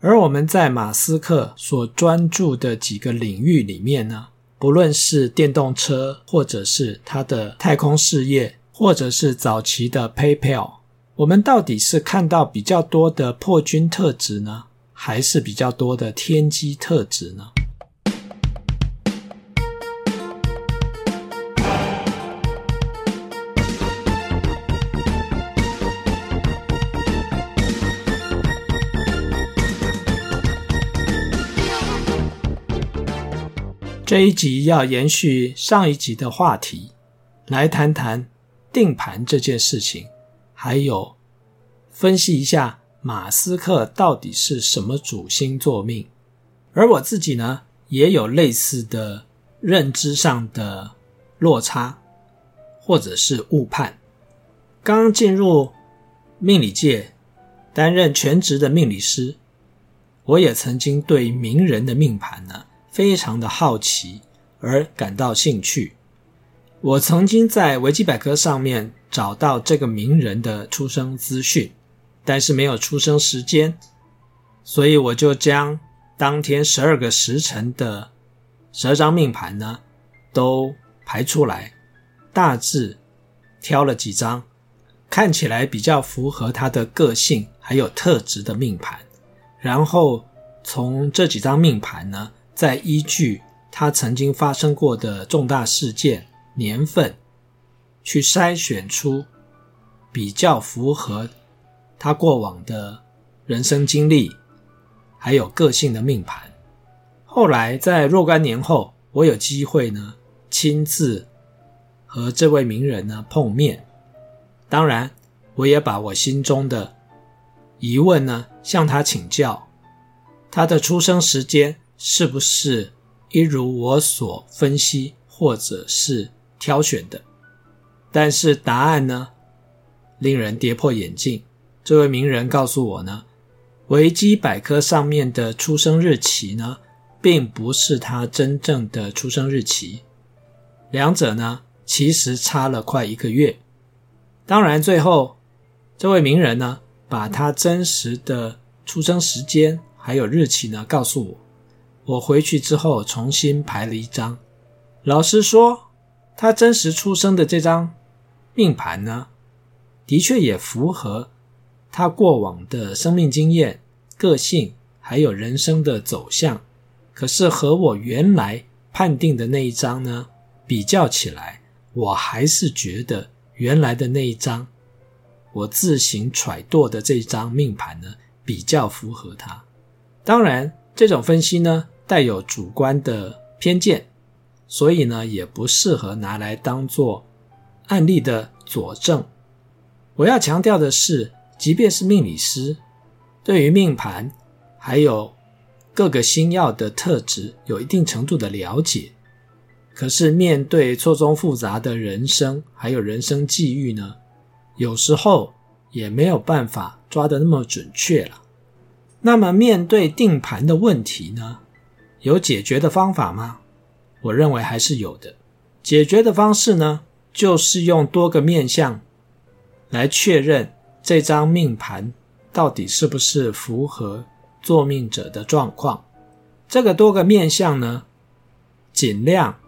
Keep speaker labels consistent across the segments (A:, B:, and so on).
A: 而我们在马斯克所专注的几个领域里面呢，不论是电动车，或者是他的太空事业，或者是早期的 PayPal，我们到底是看到比较多的破军特质呢，还是比较多的天机特质呢？这一集要延续上一集的话题，来谈谈定盘这件事情，还有分析一下马斯克到底是什么主星座命。而我自己呢，也有类似的认知上的落差，或者是误判。刚进入命理界，担任全职的命理师，我也曾经对名人的命盘呢，非常的好奇而感到兴趣。我曾经在维基百科上面找到这个名人的出生资讯，但是没有出生时间，所以我就将当天十二个时辰的十二张命盘呢都排出来，大致挑了几张看起来比较符合他的个性还有特质的命盘，然后从这几张命盘呢。再依据他曾经发生过的重大事件年份，去筛选出比较符合他过往的人生经历，还有个性的命盘。后来在若干年后，我有机会呢亲自和这位名人呢碰面，当然我也把我心中的疑问呢向他请教，他的出生时间。是不是一如我所分析或者是挑选的？但是答案呢，令人跌破眼镜。这位名人告诉我呢，维基百科上面的出生日期呢，并不是他真正的出生日期，两者呢其实差了快一个月。当然，最后这位名人呢，把他真实的出生时间还有日期呢告诉我。我回去之后重新排了一张，老师说，他真实出生的这张命盘呢，的确也符合他过往的生命经验、个性还有人生的走向。可是和我原来判定的那一张呢，比较起来，我还是觉得原来的那一张，我自行揣度的这张命盘呢，比较符合他。当然，这种分析呢，带有主观的偏见，所以呢，也不适合拿来当做案例的佐证。我要强调的是，即便是命理师，对于命盘还有各个星曜的特质有一定程度的了解，可是面对错综复杂的人生还有人生际遇呢，有时候也没有办法抓得那么准确了。那么面对定盘的问题呢，有解决的方法吗？我认为还是有的。解决的方式呢，就是用多个面相来确认这张命盘到底是不是符合坐命者的状况。这个多个面相呢，尽量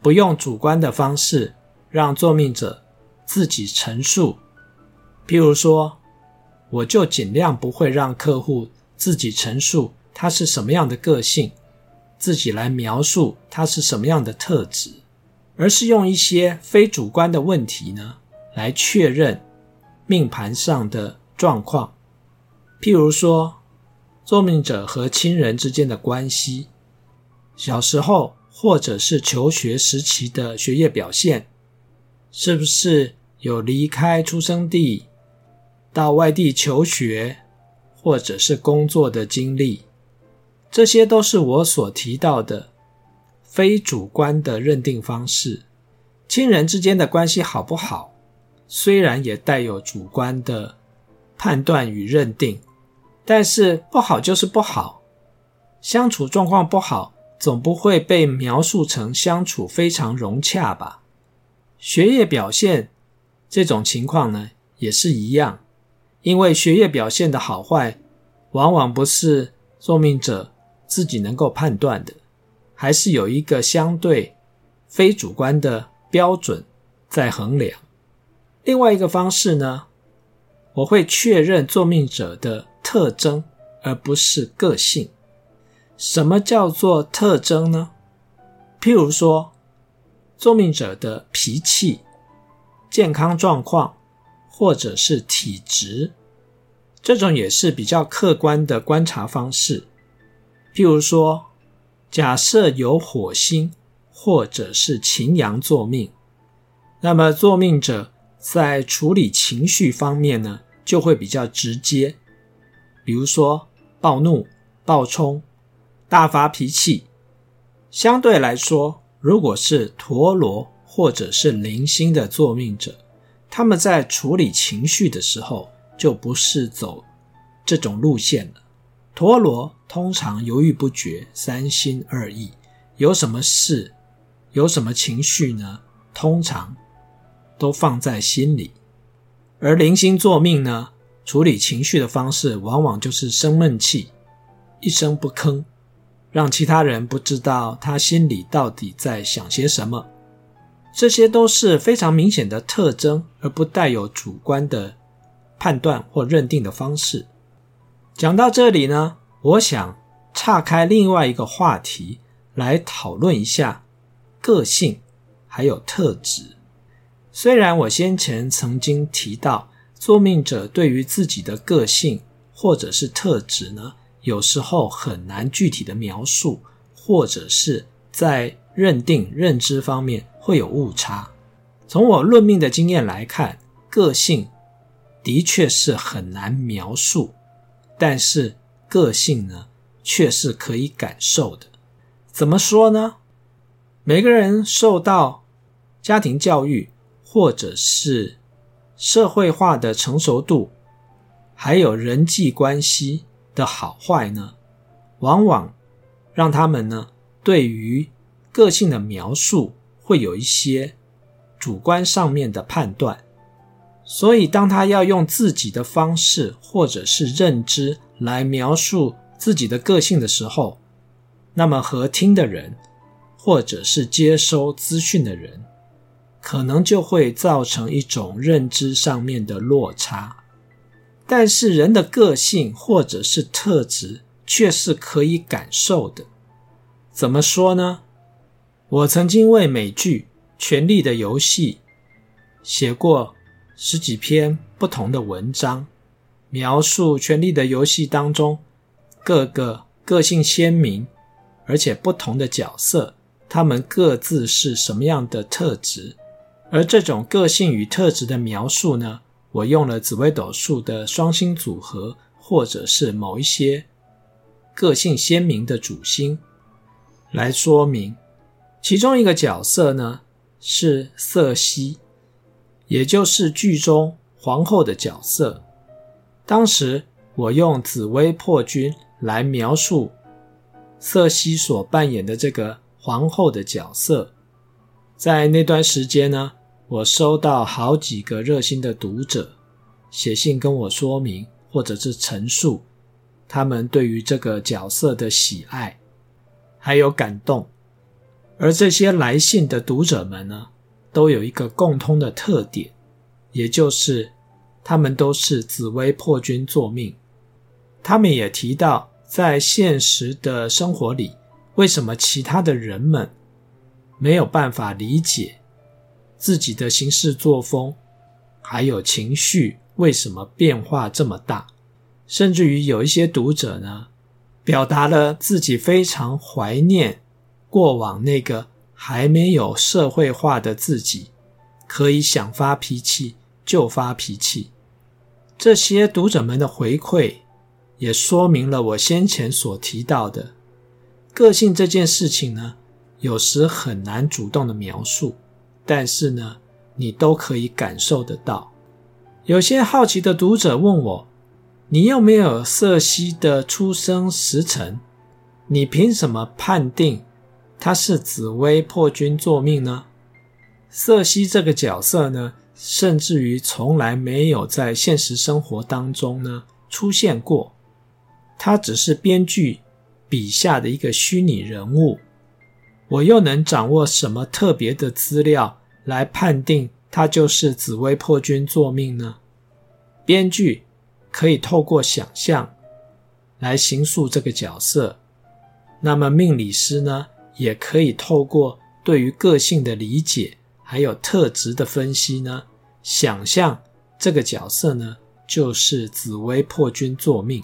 A: 不用主观的方式让坐命者自己陈述。譬如说，我就尽量不会让客户自己陈述他是什么样的个性。自己来描述他是什么样的特质，而是用一些非主观的问题呢，来确认命盘上的状况。譬如说，作命者和亲人之间的关系，小时候或者是求学时期的学业表现，是不是有离开出生地到外地求学或者是工作的经历。这些都是我所提到的非主观的认定方式。亲人之间的关系好不好，虽然也带有主观的判断与认定，但是不好就是不好。相处状况不好，总不会被描述成相处非常融洽吧？学业表现这种情况呢，也是一样，因为学业表现的好坏。往往不是作命者自己能够判断的，还是有一个相对非主观的标准在衡量。另外一个方式呢，我会确认作命者的特征，而不是个性。什么叫做特征呢？譬如说，作命者的脾气、健康状况，或者是体质，这种也是比较客观的观察方式。譬如说，假设有火星或者是擎羊作命，那么作命者在处理情绪方面呢，就会比较直接，比如说暴怒、暴冲。大发脾气，相对来说，如果是陀罗或者是铃星的作命者，他们在处理情绪的时候就不是走这种路线了。陀罗通常犹豫不决，三心二意，有什么事，有什么情绪呢？通常都放在心里。而零星作命呢，处理情绪的方式往往就是生闷气，一声不吭。让其他人不知道他心里到底在想些什么，这些都是非常明显的特征，而不带有主观的判断或认定的方式。讲到这里呢，我想岔开另外一个话题来讨论一下个性还有特质。虽然我先前曾经提到，作命者对于自己的个性或者是特质呢，有时候很难具体的描述，或者是在认定认知方面会有误差。从我论命的经验来看，个性的确是很难描述，但是个性呢，却是可以感受的。怎么说呢？每个人受到家庭教育，或者是社会化的成熟度，还有人际关系。的好坏呢，往往让他们呢对于个性的描述会有一些主观上面的判断，所以当他要用自己的方式或者是认知来描述自己的个性的时候，那么和听的人或者是接收资讯的人，可能就会造成一种认知上面的落差。但是人的个性或者是特质却是可以感受的。怎么说呢？我曾经为美剧《权力的游戏》写过十几篇不同的文章，描述《权力的游戏》当中各个个性鲜明而且不同的角色，他们各自是什么样的特质，而这种个性与特质的描述呢，我用了紫微斗数的双星组合，或者是某一些个性鲜明的主星来说明。其中一个角色呢，是色西，也就是剧中皇后的角色。当时我用紫薇破军来描述瑟西所扮演的这个皇后的角色。在那段时间呢，我收到好几个热心的读者写信跟我说明，或者是陈述他们对于这个角色的喜爱，还有感动。而这些来信的读者们呢，都有一个共通的特点，也就是他们都是紫微破军坐命。他们也提到，在现实的生活里，为什么其他的人们没有办法理解。自己的行事作风，还有情绪，为什么变化这么大？甚至于有一些读者呢，表达了自己非常怀念过往那个还没有社会化的自己，可以想发脾气就发脾气。这些读者们的回馈，也说明了我先前所提到的，个性这件事情呢，有时很难主动的描述。但是呢，你都可以感受得到。有些好奇的读者问我：“你又没有色西的出生时辰，你凭什么判定他是紫薇破军坐命呢？”瑟西这个角色呢，甚至于从来没有在现实生活当中呢出现过。他只是编剧笔下的一个虚拟人物，我又能掌握什么特别的资料来判定他就是紫薇破军坐命呢？编剧可以透过想象来形塑这个角色，那么命理师呢，也可以透过对于个性的理解，还有特质的分析呢，想象这个角色呢，就是紫薇破军坐命。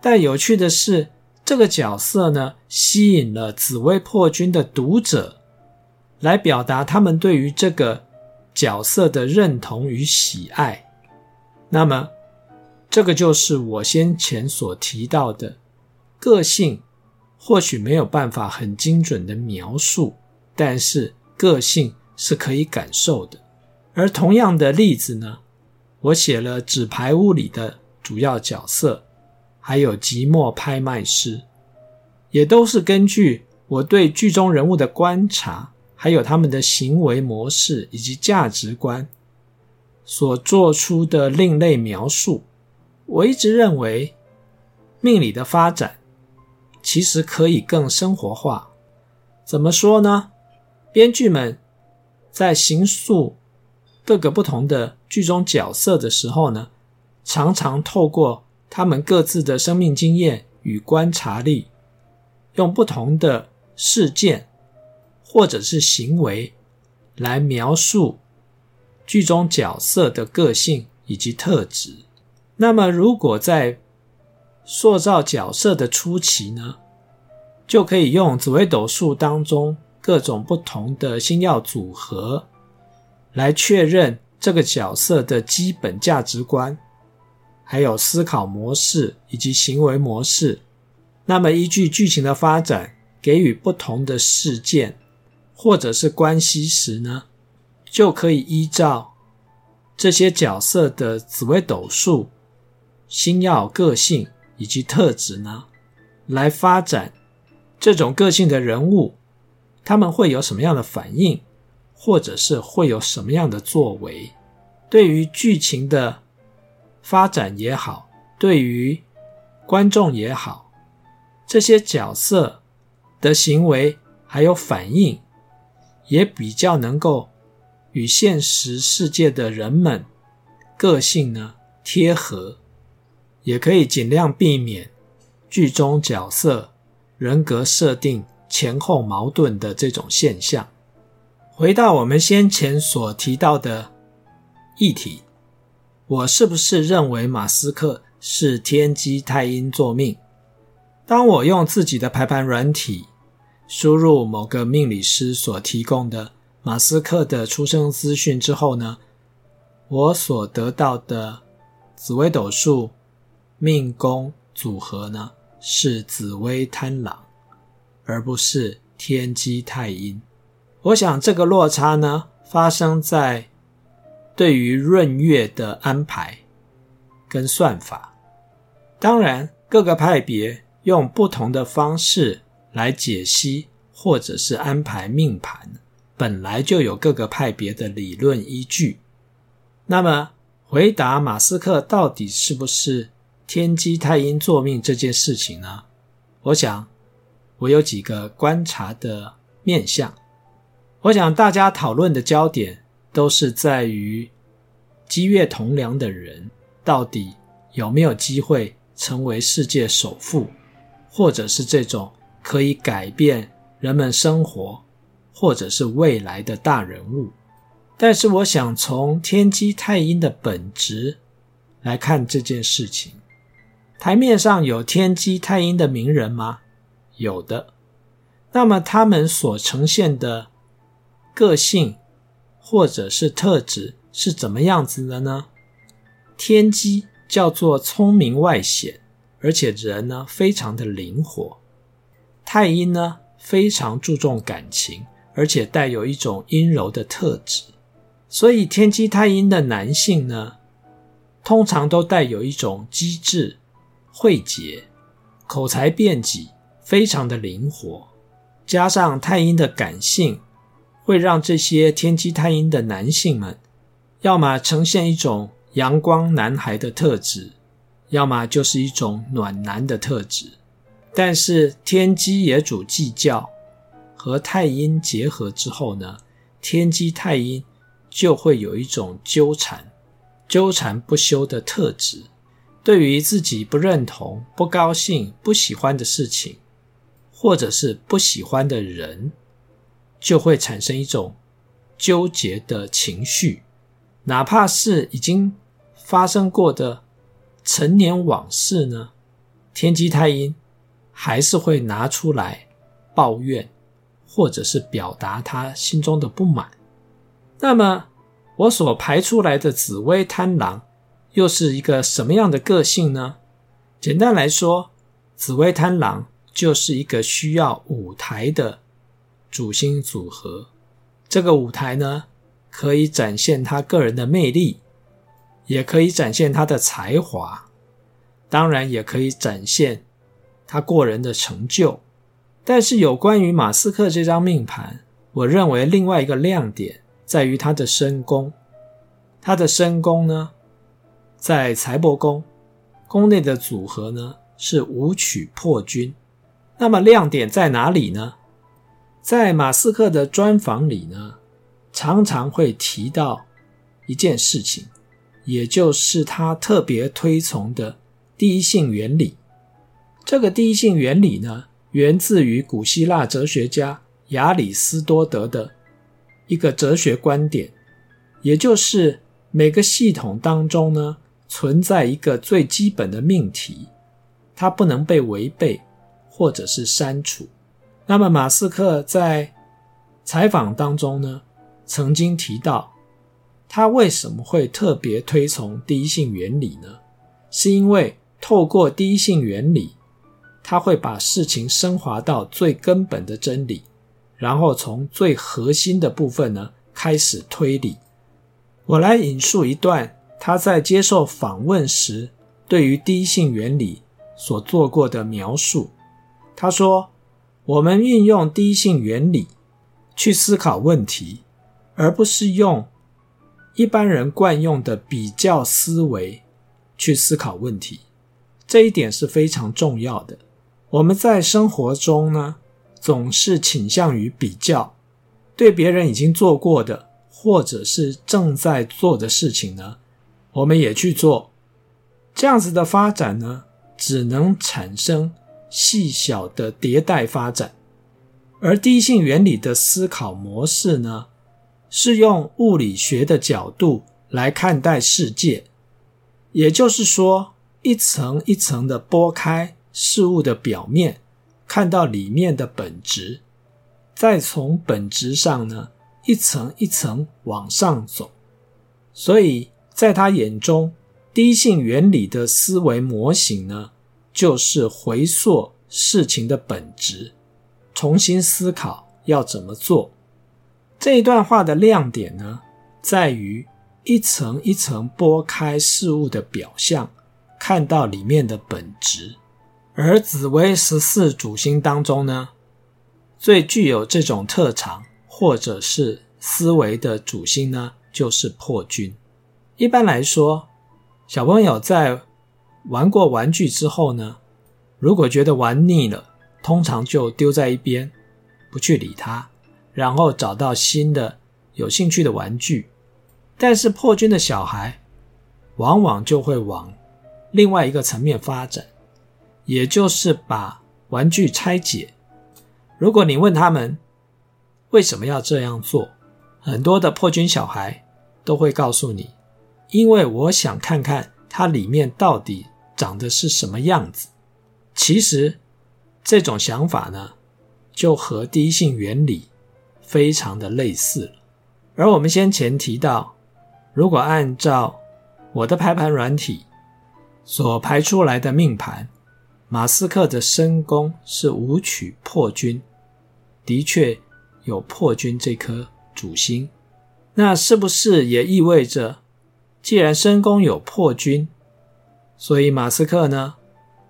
A: 但有趣的是，这个角色呢，吸引了紫薇破军的读者，来表达他们对于这个角色的认同与喜爱。那么，这个就是我先前所提到的个性。或许没有办法很精准的描述，但是个性是可以感受的。而同样的例子呢，我写了《纸牌屋》里的主要角色，还有《寂寞拍卖师》，也都是根据我对剧中人物的观察，还有他们的行为模式以及价值观所做出的另类描述。我一直认为，命理的发展。其实可以更生活化。怎么说呢？编剧们在形塑各个不同的剧中角色的时候呢，常常透过他们各自的生命经验与观察力，用不同的事件或者是行为来描述剧中角色的个性以及特质。那么，如果在塑造角色的初期呢，就可以用紫微斗数当中各种不同的星曜组合来确认这个角色的基本价值观，还有思考模式以及行为模式。那么依据剧情的发展，给予不同的事件或者是关系时呢，就可以依照这些角色的紫微斗数。星曜个性以及特质呢，来发展这种个性的人物，他们会有什么样的反应，或者是会有什么样的作为？对于剧情的发展也好，对于观众也好，这些角色的行为还有反应，也比较能够与现实世界的人们个性呢贴合。也可以尽量避免剧中角色人格设定前后矛盾的这种现象。回到我们先前所提到的议题，我是不是认为马斯克是天机太阴坐命？当我用自己的排盘软体输入某个命理师所提供的马斯克的出生资讯之后呢，我所得到的紫微斗数。命宫组合呢，是紫微贪狼，而不是天机太阴。我想这个落差呢，发生在对于闰月的安排跟算法。当然，各个派别用不同的方式来解析或者是安排命盘，本来就有各个派别的理论依据。那么，回答马斯克到底是不是？天机太阴坐命这件事情呢，我想我有几个观察的面相。我想大家讨论的焦点都是在于积月同梁的人到底有没有机会成为世界首富，或者是这种可以改变人们生活或者是未来的大人物。但是我想从天机太阴的本质来看这件事情。台面上有天机太阴的名人吗？有的。那么他们所呈现的个性或者是特质是怎么样子的呢？天机叫做聪明外显，而且人呢非常的灵活。太阴呢非常注重感情，而且带有一种阴柔的特质。所以天机太阴的男性呢，通常都带有一种机智。慧捷，口才辩捷，非常的灵活，加上太阴的感性，会让这些天机太阴的男性们，要么呈现一种阳光男孩的特质，要么就是一种暖男的特质。但是天机也主计较，和太阴结合之后呢，天机太阴就会有一种纠缠、纠缠不休的特质。对于自己不认同、不高兴、不喜欢的事情，或者是不喜欢的人，就会产生一种纠结的情绪，哪怕是已经发生过的陈年往事呢，天机太阴还是会拿出来抱怨，或者是表达他心中的不满。那么，我所排出来的紫微贪狼。又是一个什么样的个性呢？简单来说，紫微贪狼就是一个需要舞台的主星组合。这个舞台呢，可以展现他个人的魅力，也可以展现他的才华，当然也可以展现他过人的成就。但是有关于马斯克这张命盘，我认为另外一个亮点在于他的身宫。他的身宫呢，在财帛宫，宫内的组合呢，是武曲破军，那么亮点在哪里呢？在马斯克的专访里呢，常常会提到一件事情，也就是他特别推崇的第一性原理。这个第一性原理呢，源自于古希腊哲学家亚里斯多德的一个哲学观点，也就是每个系统当中呢，存在一个最基本的命题，它不能被违背或者是删除。那么马斯克在采访当中呢，曾经提到，他为什么会特别推崇第一性原理呢？是因为透过第一性原理，他会把事情升华到最根本的真理，然后从最核心的部分呢开始推理。我来引述一段。他在接受访问时，对于第一性原理所做过的描述，他说：“我们运用第一性原理去思考问题，而不是用一般人惯用的比较思维去思考问题。这一点是非常重要的。我们在生活中呢，总是倾向于比较，对别人已经做过的或者是正在做的事情呢。”我们也去做，这样子的发展呢，只能产生细小的迭代发展。而第一性原理的思考模式呢，是用物理学的角度来看待世界，也就是说，一层一层的剥开事物的表面，看到里面的本质，再从本质上呢，一层一层往上走。所以，在他眼中，低性原理的思维模型呢，就是回溯事情的本质，重新思考要怎么做。这一段话的亮点呢，在于一层一层剥开事物的表象，看到里面的本质。而紫微十四主星当中呢，最具有这种特长或者是思维的主星呢，就是破军。一般来说，小朋友在玩过玩具之后呢，如果觉得玩腻了，通常就丢在一边，不去理它，然后找到新的有兴趣的玩具。但是破军的小孩，往往就会往另外一个层面发展，也就是把玩具拆解。如果你问他们为什么要这样做，很多的破军小孩都会告诉你。因为我想看看它里面到底长的是什么样子。其实这种想法呢，就和第一性原理非常的类似了。而我们先前提到，如果按照我的排盘软体所排出来的命盘，马斯克的身宫是武曲破军，的确有破军这颗主星，那是不是也意味着？既然深宫有破军，所以马斯克呢，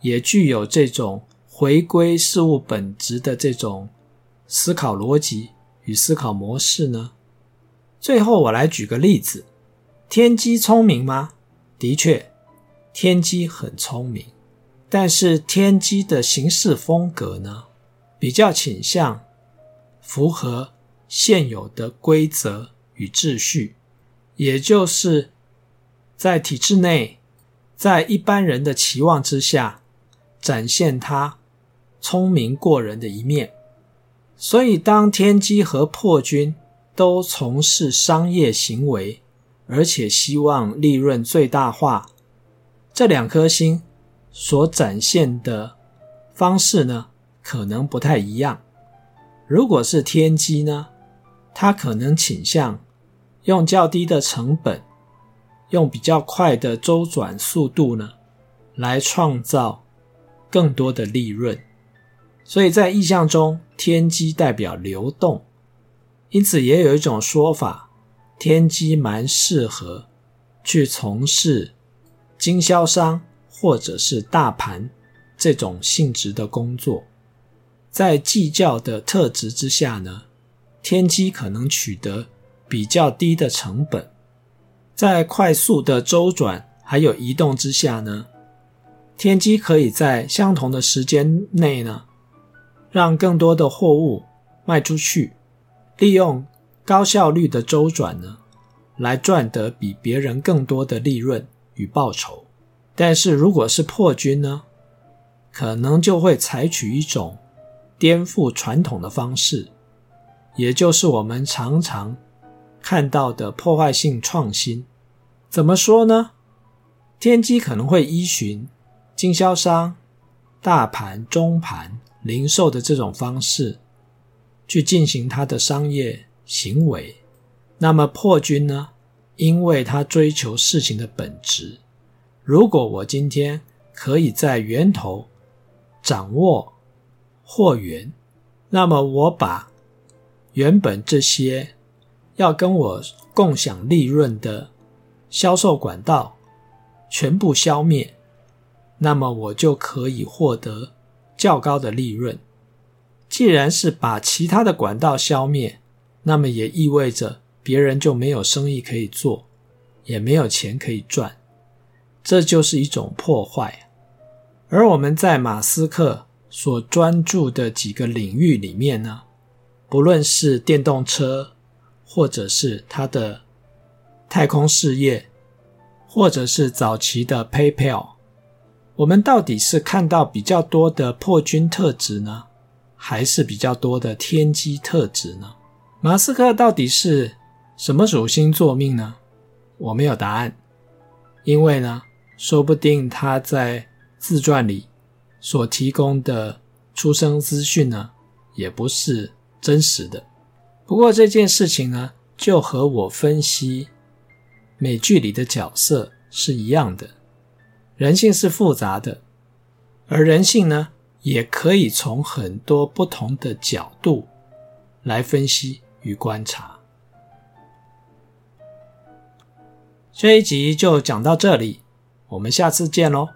A: 也具有这种回归事物本质的这种思考逻辑与思考模式呢。最后我来举个例子：天机聪明吗？的确，天机很聪明，但是天机的行事风格呢，比较倾向符合现有的规则与秩序，也就是在体制内，在一般人的期望之下，展现他聪明过人的一面。所以，当天机和破军都从事商业行为，而且希望利润最大化，这两颗星所展现的方式呢，可能不太一样。如果是天机呢，他可能倾向用较低的成本，用比较快的周转速度呢，来创造更多的利润。所以在意象中，天机代表流动，因此也有一种说法，天机蛮适合去从事经销商或者是大盘这种性质的工作。在计较的特质之下呢，天机可能取得比较低的成本，在快速的周转还有移动之下呢，天机可以在相同的时间内呢。让更多的货物卖出去，利用高效率的周转呢，来赚得比别人更多的利润与报酬。但是如果是破军呢，可能就会采取一种颠覆传统的方式，也就是我们常常看到的破坏性创新。怎么说呢？天机可能会依循经销商、大盘、中盘。零售的这种方式去进行他的商业行为，那么破军呢？因为他追求事情的本质。如果我今天可以在源头掌握货源，那么我把原本这些要跟我共享利润的销售管道全部消灭，那么我就可以获得。较高的利润，既然是把其他的管道消灭，那么也意味着别人就没有生意可以做，也没有钱可以赚，这就是一种破坏。而我们在马斯克所专注的几个领域里面呢，不论是电动车，或者是他的太空事业，或者是早期的 PayPal。我们到底是看到比较多的破军特质呢，还是比较多的天机特质呢？马斯克到底是什么属性坐命呢？我没有答案，因为呢，说不定他在自传里所提供的出生资讯呢，也不是真实的。不过这件事情呢，就和我分析美剧里的角色是一样的。人性是复杂的，而人性呢，也可以从很多不同的角度来分析与观察。这一集就讲到这里，我们下次见喽。